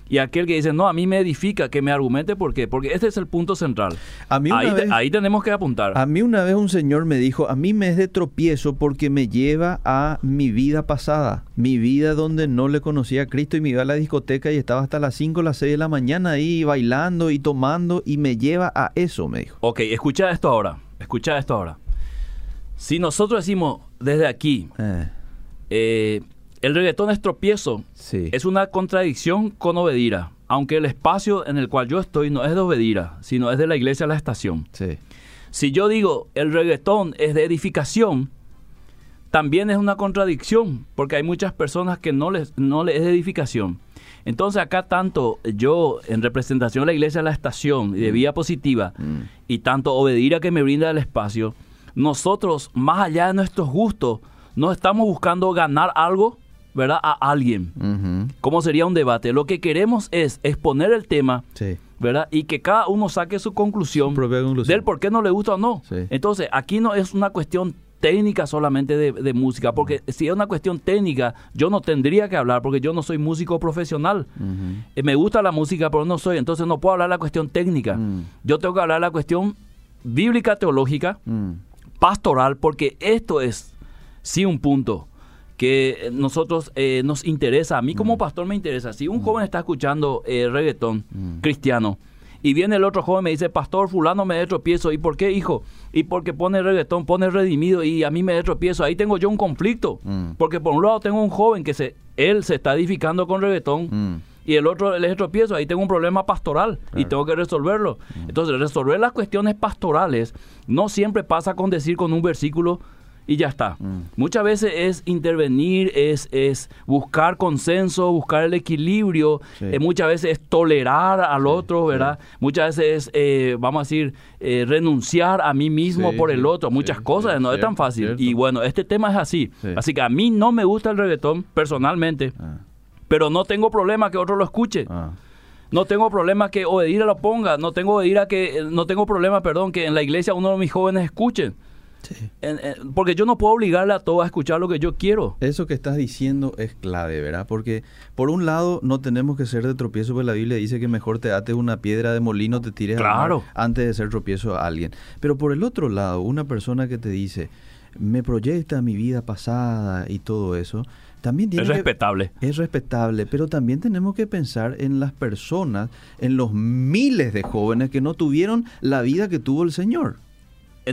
y aquel que dice, no, a mí me edifica, que me argumente por qué, porque este es el punto central. A mí ahí, ahí, tenemos que apuntar. A mí una vez un señor me dijo, a mí me es de tropiezo porque me lleva a mi vida pasada, mi vida donde no le conocía a Cristo y me iba a la discoteca y estaba hasta las 5 o las 6 de la mañana ahí bailando y tomando y me lleva a eso, me dijo. Ok, escucha esto ahora, escucha esto ahora. Si nosotros decimos desde aquí, eh, eh el reggaetón es tropiezo. Es una contradicción con Obedira. Aunque el espacio en el cual yo estoy no es de Obedira, sino es de la iglesia La Estación. Si yo digo el reggaetón es de edificación, también es una contradicción, porque hay muchas personas que no les, no les es de edificación. Entonces acá tanto yo en representación de la iglesia La Estación y de mm. Vía Positiva, mm. y tanto Obedira que me brinda el espacio, nosotros, más allá de nuestros gustos, no estamos buscando ganar algo, ¿verdad? A alguien. ¿Cómo sería un debate? Lo que queremos es exponer el tema, ¿verdad? Y que cada uno saque su conclusión, del por qué no le gusta o no. Entonces, aquí no es una cuestión técnica solamente de, música, porque si es una cuestión técnica, yo no tendría que hablar, porque yo no soy músico profesional. Eh, me gusta la música, pero no soy, entonces no puedo hablar la cuestión técnica. Mm. Yo tengo que hablar la cuestión bíblica, teológica, mm. pastoral, porque esto es, sí, un punto que nosotros eh, nos interesa, a mí como mm. pastor me interesa, si un mm. joven está escuchando eh, reggaetón mm. cristiano y viene el otro joven y me dice, pastor, fulano me de tropiezo, ¿y por qué, hijo? Y porque pone reggaetón, pone redimido y a mí me de tropiezo, ahí tengo yo un conflicto, porque por un lado tengo un joven que se, él se está edificando con reggaetón. Y el otro le tropiezo, ahí tengo un problema pastoral y tengo que resolverlo. Entonces, resolver las cuestiones pastorales no siempre pasa con decir con un versículo, y ya está. Mm. Muchas veces es intervenir, es, es buscar consenso, buscar el equilibrio, eh, muchas veces es tolerar al otro, ¿verdad? Muchas veces es, eh, vamos a decir, eh, renunciar a mí mismo por el otro, muchas cosas, no es tan fácil. Y bueno, este tema es así. Así que a mí no me gusta el reggaetón personalmente, ah. pero no tengo problema que otro lo escuche. Ah. No tengo problema que Obedira lo ponga, no tengo Obedira que no tengo problema, perdón, que en la iglesia uno de mis jóvenes escuchen porque yo no puedo obligarle a todos a escuchar lo que yo quiero. Eso que estás diciendo es clave, ¿verdad? Porque por un lado no tenemos que ser de tropiezo, porque la Biblia dice que mejor te ates una piedra de molino, te tires claro. antes de ser tropiezo a alguien. Pero por el otro lado, una persona que te dice, me proyecta mi vida pasada y todo eso, también tiene es respetable. es respetable, pero también tenemos que pensar en las personas, en los miles de jóvenes que no tuvieron la vida que tuvo el Señor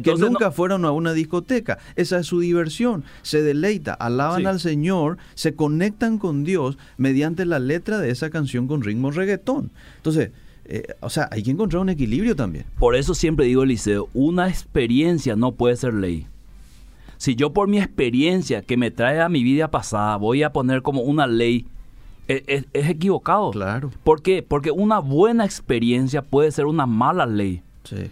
que nunca fueron a una discoteca. Esa es su diversión. Se deleita, alaban al Señor, se conectan con Dios mediante la letra de esa canción con ritmo reggaetón. Entonces, eh, o sea, hay que encontrar un equilibrio también. Por eso siempre digo, Eliseo, una experiencia no puede ser ley. Si yo por mi experiencia que me trae a mi vida pasada voy a poner como una ley, e, e, es, equivocado. Claro. ¿Por qué? Porque una buena experiencia puede ser una mala ley. Sí.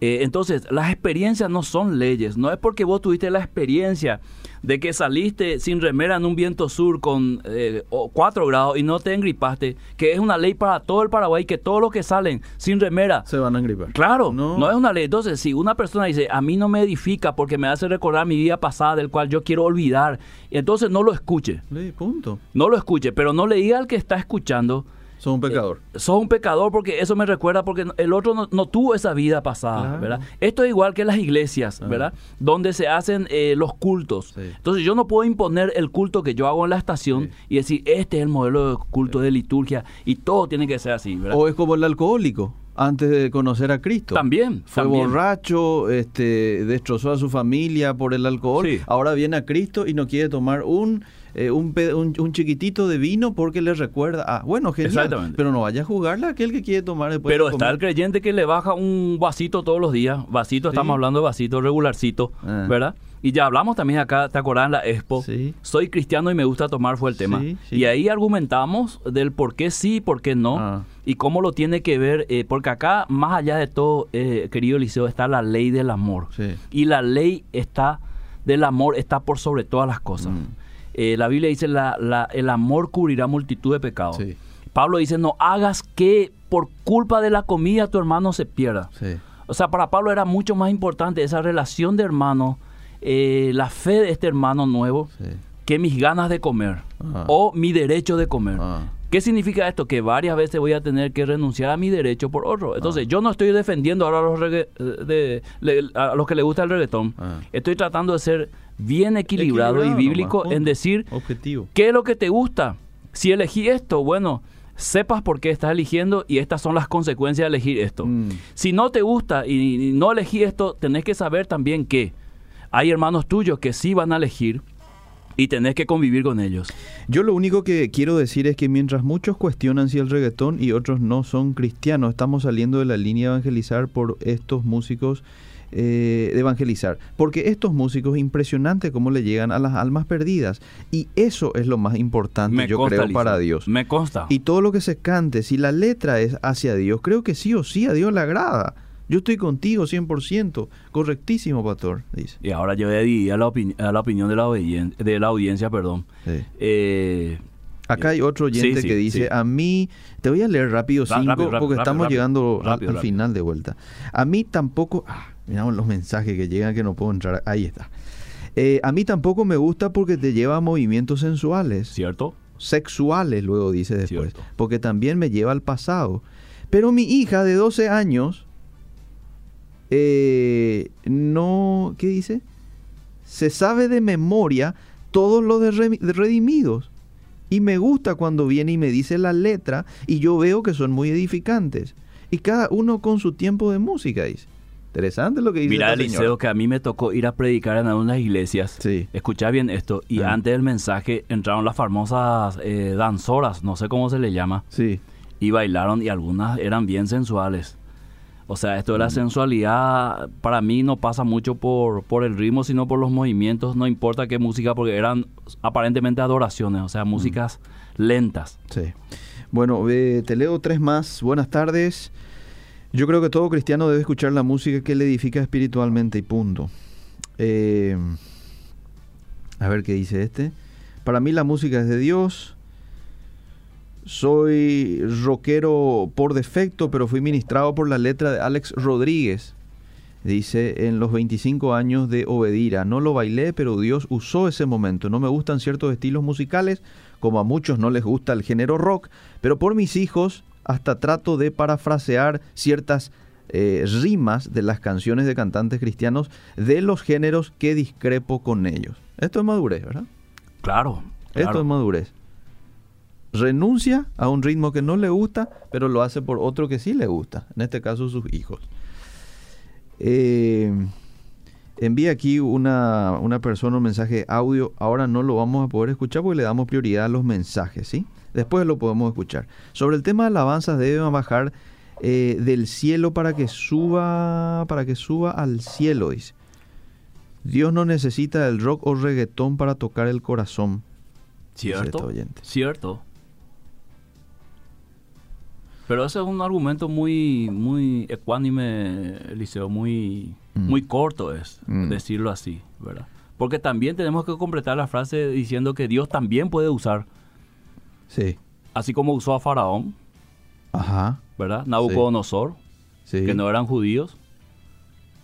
Eh, entonces, las experiencias no son leyes. No es porque vos tuviste la experiencia de que saliste sin remera en un viento sur con eh, 4 grados y no te engripaste, que es una ley para todo el Paraguay, que todos los que salen sin remera se van a engripar. Claro, no. es una ley. Entonces, si una persona dice, a mí no me edifica porque me hace recordar mi vida pasada, del cual yo quiero olvidar, entonces no lo escuche. Sí, punto. No lo escuche, pero no le diga al que está escuchando, Sos un pecador. Eh, un pecador porque eso me recuerda porque el otro no, tuvo esa vida pasada, ¿verdad? Esto es igual que las iglesias, ah. ¿verdad? Donde se hacen eh, los cultos. Entonces yo no puedo imponer el culto que yo hago en la estación y decir, este es el modelo de culto de liturgia y todo tiene que ser así, ¿verdad? O es como el alcohólico antes de conocer a Cristo. También. Fue borracho, este, destrozó a su familia por el alcohol. Ahora viene a Cristo y no quiere tomar un eh, un, un, chiquitito de vino porque le recuerda, ah, bueno, genial, pero no vaya a jugarle a aquel que quiere tomar después. Pero está el creyente que le baja un vasito todos los días, vasito, estamos hablando de vasito regularcito, ah. ¿verdad? Y ya hablamos también acá, ¿te acordás en la expo? Soy cristiano y me gusta tomar, fue el tema. y ahí argumentamos del por qué sí y por qué no. Ah. Y cómo lo tiene que ver, eh, porque acá, más allá de todo, eh, querido Eliseo, está la ley del amor. Y la ley está del amor está por sobre todas las cosas. Mm. Eh, la Biblia dice, la, el amor cubrirá multitud de pecados. Pablo dice, no hagas que por culpa de la comida tu hermano se pierda. O sea, para Pablo era mucho más importante esa relación de hermano, eh, la fe de este hermano nuevo, que mis ganas de comer ah. o mi derecho de comer. Ah. ¿Qué significa esto? Que varias veces voy a tener que renunciar a mi derecho por otro. Entonces, ah. yo no estoy defendiendo ahora a los, de, a los que les gusta el reggaetón. Estoy tratando de ser bien equilibrado, y bíblico en decir Objetivo. qué es lo que te gusta. Si elegí esto, bueno, sepas por qué estás eligiendo y estas son las consecuencias de elegir esto. Mm. Si no te gusta y, no elegí esto, tenés que saber también que hay hermanos tuyos que sí van a elegir y tenés que convivir con ellos. Yo lo único que quiero decir es que mientras muchos cuestionan si el reggaetón y otros no son cristianos, estamos saliendo de la línea evangelizar por estos músicos eh, de evangelizar. Porque estos músicos, impresionante cómo le llegan a las almas perdidas. Y eso es lo más importante, yo creo, para Dios. Me consta. Y todo lo que se cante, si la letra es hacia Dios, creo que sí o sí a Dios le agrada. Yo estoy contigo 100%, correctísimo, pastor, dice. Y ahora yo voy a, la, a la opinión de la, de la audiencia, perdón. Eh, Acá hay otro oyente que dice, a mí, te voy a leer rápido cinco, porque estamos llegando al, final de vuelta. A mí tampoco, ah, Miramos los mensajes que llegan que no puedo entrar. Ahí está. Eh, a mí tampoco me gusta porque te lleva a movimientos sensuales. ¿Cierto? Sexuales, luego dice después. Porque también me lleva al pasado. Pero mi hija de 12 años, eh, no, ¿qué dice? Se sabe de memoria todos los de redimidos. Y me gusta cuando viene y me dice la letra y yo veo que son muy edificantes. Y cada uno con su tiempo de música, dice. Interesante lo que dice Mira, Eliseo, que a mí me tocó ir a predicar en algunas iglesias. Sí. Escucha bien esto. Y ah. antes del mensaje entraron las famosas eh, danzoras, no sé cómo se le llama. Sí. Y bailaron y algunas eran bien sensuales. O sea, esto de la mm. sensualidad para mí no pasa mucho por, por el ritmo, sino por los movimientos. No importa qué música, porque eran aparentemente adoraciones, o sea, mm. músicas lentas. Sí. Bueno, te leo tres más. Buenas tardes. Yo creo que todo cristiano debe escuchar la música que le edifica espiritualmente y punto. Eh, a ver qué dice este. Para mí la música es de Dios. Soy rockero por defecto, pero fui ministrado por la letra de Alex Rodríguez. Dice, en los 25 años de Obedira, no lo bailé, pero Dios usó ese momento. No me gustan ciertos estilos musicales, como a muchos no les gusta el género rock, pero por mis hijos hasta trato de parafrasear ciertas eh, rimas de las canciones de cantantes cristianos de los géneros que discrepo con ellos. Esto es madurez, ¿verdad? Claro. Esto es madurez. Renuncia a un ritmo que no le gusta, pero lo hace por otro que sí le gusta, en este caso sus hijos. Eh, envía aquí una, una persona un mensaje audio, ahora no lo vamos a poder escuchar porque le damos prioridad a los mensajes, ¿sí? Después lo podemos escuchar. Sobre el tema de alabanzas deben bajar eh, del cielo para que suba, para que suba al cielo, dice. Dios no necesita el rock o reggaetón para tocar el corazón. Cierto. Cierto. Pero ese es un argumento muy, muy ecuánime, Eliseo, muy, mm. muy corto es, mm. decirlo así, ¿verdad? Porque también tenemos que completar la frase diciendo que Dios también puede usar Sí. Así como usó a Faraón. Ajá. ¿Verdad? Nabucodonosor. Sí. Que no eran judíos.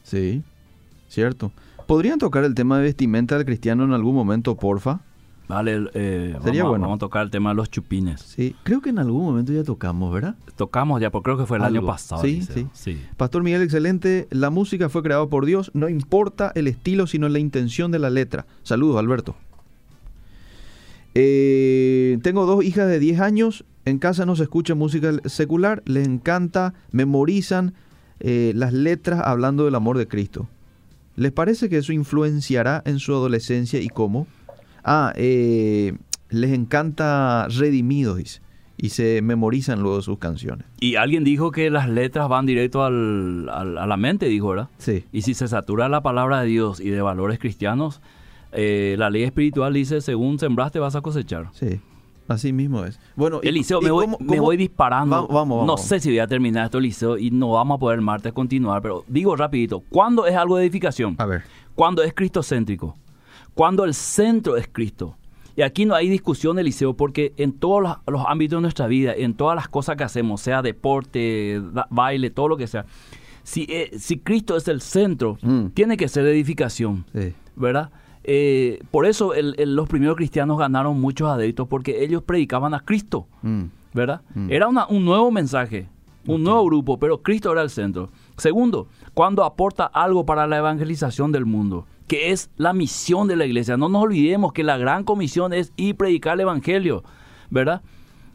Sí. Cierto. ¿Podrían tocar el tema de vestimenta del cristiano en algún momento, porfa? Vale, eh, Sería vamos, bueno. vamos a tocar el tema de los chupines. Sí, creo que en algún momento ya tocamos, ¿verdad? Tocamos ya, porque creo que fue el año pasado. Sí, Eliseo. sí. Pastor Miguel, excelente. La música fue creada por Dios. No importa el estilo, sino la intención de la letra. Saludos, Alberto. Eh, tengo dos hijas de 10 años. En casa no se escucha música secular. Les encanta, memorizan eh, las letras hablando del amor de Cristo. ¿Les parece que eso influenciará en su adolescencia y cómo? Ah, eh, les encanta Redimidos, dice, y se memorizan luego sus canciones. Y alguien dijo que las letras van directo al, al- a la mente, dijo, ¿verdad? Sí. Y si se satura la palabra de Dios y de valores cristianos, eh, la ley espiritual dice, según sembraste vas a cosechar. Sí, así mismo es. Bueno, Eliseo, y me voy, cómo- me cómo- voy disparando. Va- vamos, vamos, no sé si voy a terminar esto, Eliseo, y no vamos a poder el martes continuar, pero digo rapidito, ¿cuándo es algo de edificación? A ver. Cuando es cristocéntrico. Cuando el centro es Cristo. Y aquí no hay discusión, Eliseo, porque en todos los, los ámbitos de nuestra vida, en todas las cosas que hacemos, sea deporte, da- baile, todo lo que sea, si, eh, si Cristo es el centro, Mm. tiene que ser edificación. Sí. ¿verdad? Eh, por eso el- el- los primeros cristianos ganaron muchos adeptos, porque ellos predicaban a Cristo, Mm. ¿verdad? Mm. Era una- un nuevo mensaje, un nuevo grupo, pero Cristo era el centro. Segundo, cuando aporta algo para la evangelización del mundo, que es la misión de la iglesia. No nos olvidemos que la gran comisión es ir predicar el evangelio, ¿verdad?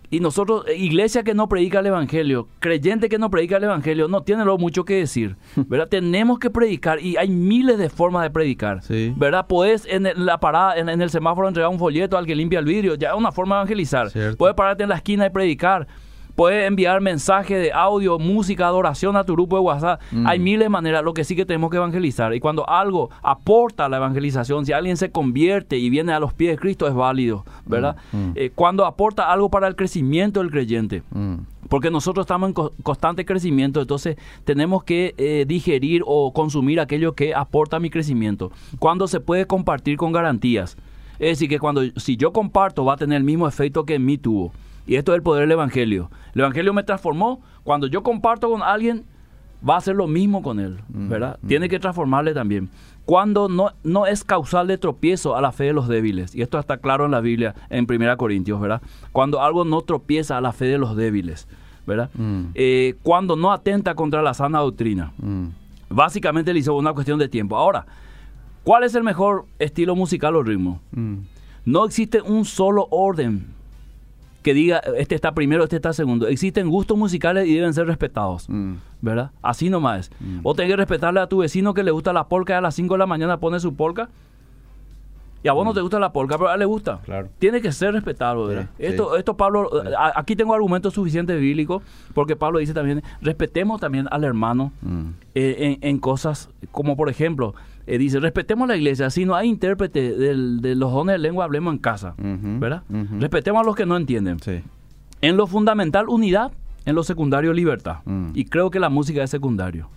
Y nosotros, eh, iglesia que no predica el evangelio, creyente que no predica el evangelio, no tiene lo mucho que decir, ¿verdad? Tenemos que predicar y hay miles de formas de predicar, Sí. ¿verdad? Puedes en la parada, en, en el semáforo entregar un folleto al que limpia el vidrio, ya es una forma de evangelizar. Cierto. Puedes pararte en la esquina y predicar. Puedes enviar mensaje de audio, música, adoración a tu grupo de WhatsApp. Mm. Hay miles de maneras. Lo que sí que tenemos que evangelizar. Y cuando algo aporta a la evangelización, si alguien se convierte y viene a los pies de Cristo, es válido, ¿verdad? Mm, mm. Eh, cuando aporta algo para el crecimiento del creyente. Mm. Porque nosotros estamos en co- constante crecimiento, entonces tenemos que eh, digerir o consumir aquello que aporta a mi crecimiento. Cuando se puede compartir con garantías. Es decir, que cuando si yo comparto va a tener el mismo efecto que en mí tuvo. Y esto es el poder del Evangelio. El Evangelio me transformó. Cuando yo comparto con alguien, va a hacer lo mismo con él, Mm, ¿verdad? mm. Tiene que transformarle también. Cuando no, no es causal de tropiezo a la fe de los débiles. Y esto está claro en la Biblia, en 1 Corintios, ¿verdad? Cuando algo no tropieza a la fe de los débiles, ¿verdad? Mm. Eh, cuando no atenta contra la sana doctrina. Mm. Básicamente le hizo una cuestión de tiempo. Ahora, ¿cuál es el mejor estilo musical o ritmo? No existe un solo orden que diga este está primero, este está segundo. Existen gustos musicales y deben ser respetados. Mm. ¿Verdad? Así nomás. Mm. O tenés que respetarle a tu vecino que le gusta la polka y a las 5 de la mañana pone su polka. Y a vos no te gusta la polka, pero a él le gusta. Claro. Tiene que ser respetado, ¿verdad? Sí, esto, sí. esto Pablo, a- aquí tengo argumentos suficientes bíblicos, porque Pablo dice también, respetemos también al hermano Mm. eh, en, en cosas como por ejemplo, eh, dice, respetemos la iglesia, si no hay intérprete del- de los dones de lengua, hablemos en casa, ¿verdad? Respetemos a los que no entienden. Sí. En lo fundamental, unidad, en lo secundario, libertad. Mm. Y creo que la música es secundario.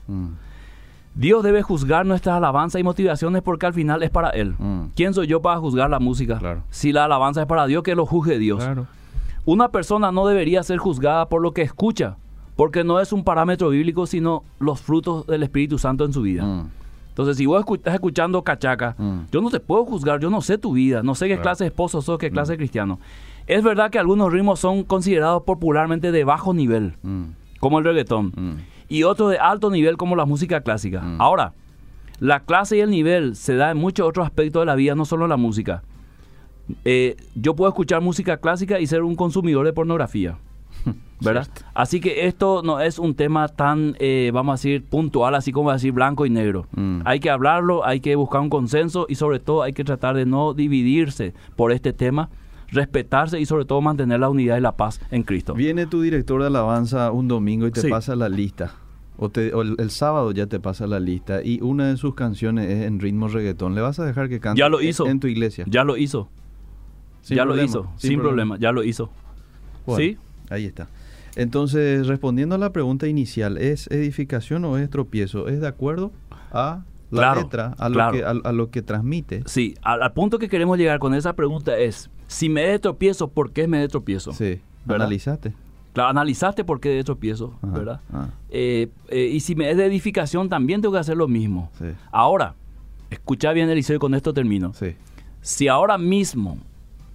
Dios debe juzgar nuestras alabanzas y motivaciones porque al final es para Él. Mm. ¿Quién soy yo para juzgar la música? Claro. Si la alabanza es para Dios, que lo juzgue Dios. Claro. Una persona no debería ser juzgada por lo que escucha, porque no es un parámetro bíblico, sino los frutos del Espíritu Santo en su vida. Mm. Entonces, si vos estás escuchando cachaca, Mm. yo no te puedo juzgar, yo no sé tu vida, no sé qué Claro. clase de esposo sos, qué clase de cristiano. Es verdad que algunos ritmos son considerados popularmente de bajo nivel, como el reggaetón. Y otros de alto nivel, como la música clásica. Mm. Ahora, la clase y el nivel se da en muchos otros aspectos de la vida, no solo en la música. Eh, yo puedo escuchar música clásica y ser un consumidor de pornografía. ¿Verdad? Así que esto no es un tema tan, eh, vamos a decir, puntual, así como decir blanco y negro. Mm. Hay que hablarlo, hay que buscar un consenso y sobre todo hay que tratar de no dividirse por este tema, respetarse y sobre todo mantener la unidad y la paz en Cristo. Viene tu director de alabanza un domingo y te Sí. pasa la lista. O, te- o el, el sábado ya te pasa la lista. Y una de sus canciones es en ritmo reggaetón. ¿Le vas a dejar que cante Ya lo en- hizo. en tu iglesia? Ya lo hizo, Sin ya problema, lo hizo, sin, problema. ya lo hizo. Bueno, ¿Sí? Ahí está. Entonces, respondiendo a la pregunta inicial, ¿es edificación o es tropiezo? ¿Es de acuerdo a la Claro, letra, a lo, claro. que, a, a lo que transmite? Sí, al, al punto que queremos llegar con esa pregunta es, si me de tropiezo, ¿por qué me de tropiezo? Sí. ¿Verdad? ¿Analizaste? Claro, analizaste por qué de tropiezo, Ajá, ¿verdad? ah, Eh, eh, y si me es de edificación, también tengo que hacer lo mismo. sí. Ahora, escucha bien Eliseo y con esto termino. Sí. Si ahora mismo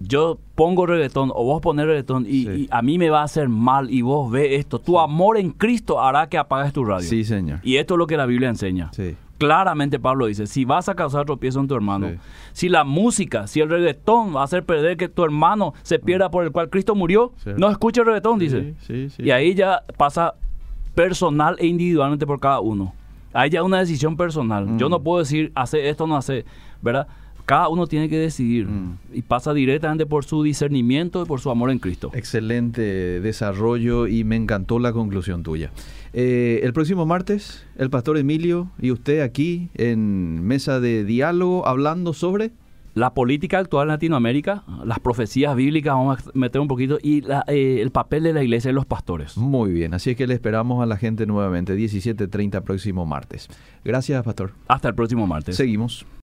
yo pongo reggaetón o vos pones reggaetón y, Sí. y a mí me va a hacer mal y vos ves esto, tu amor en Cristo hará que apagues tu radio. Sí, señor. Y esto es lo que la Biblia enseña. Sí. Claramente Pablo dice, si vas a causar tropiezo en tu hermano, Sí. si la música, si el reggaetón va a hacer perder que tu hermano se pierda por el cual Cristo murió, Sí. no escuche el reggaetón, dice. Sí. Y ahí ya pasa personal e individualmente por cada uno. Ahí ya una decisión personal. Mm. Yo no puedo decir, hace esto o no hace, ¿verdad? Cada uno tiene que decidir Mm. y pasa directamente por su discernimiento y por su amor en Cristo. Excelente desarrollo y me encantó la conclusión tuya. Eh, el próximo martes, el pastor Emilio y usted aquí en mesa de diálogo hablando sobre... La política actual en Latinoamérica, las profecías bíblicas, vamos a meter un poquito, y la- eh, el papel de la iglesia y los pastores. Muy bien, así es que le esperamos a la gente nuevamente, 17.30 próximo martes. Gracias, pastor. Hasta el próximo martes. Seguimos.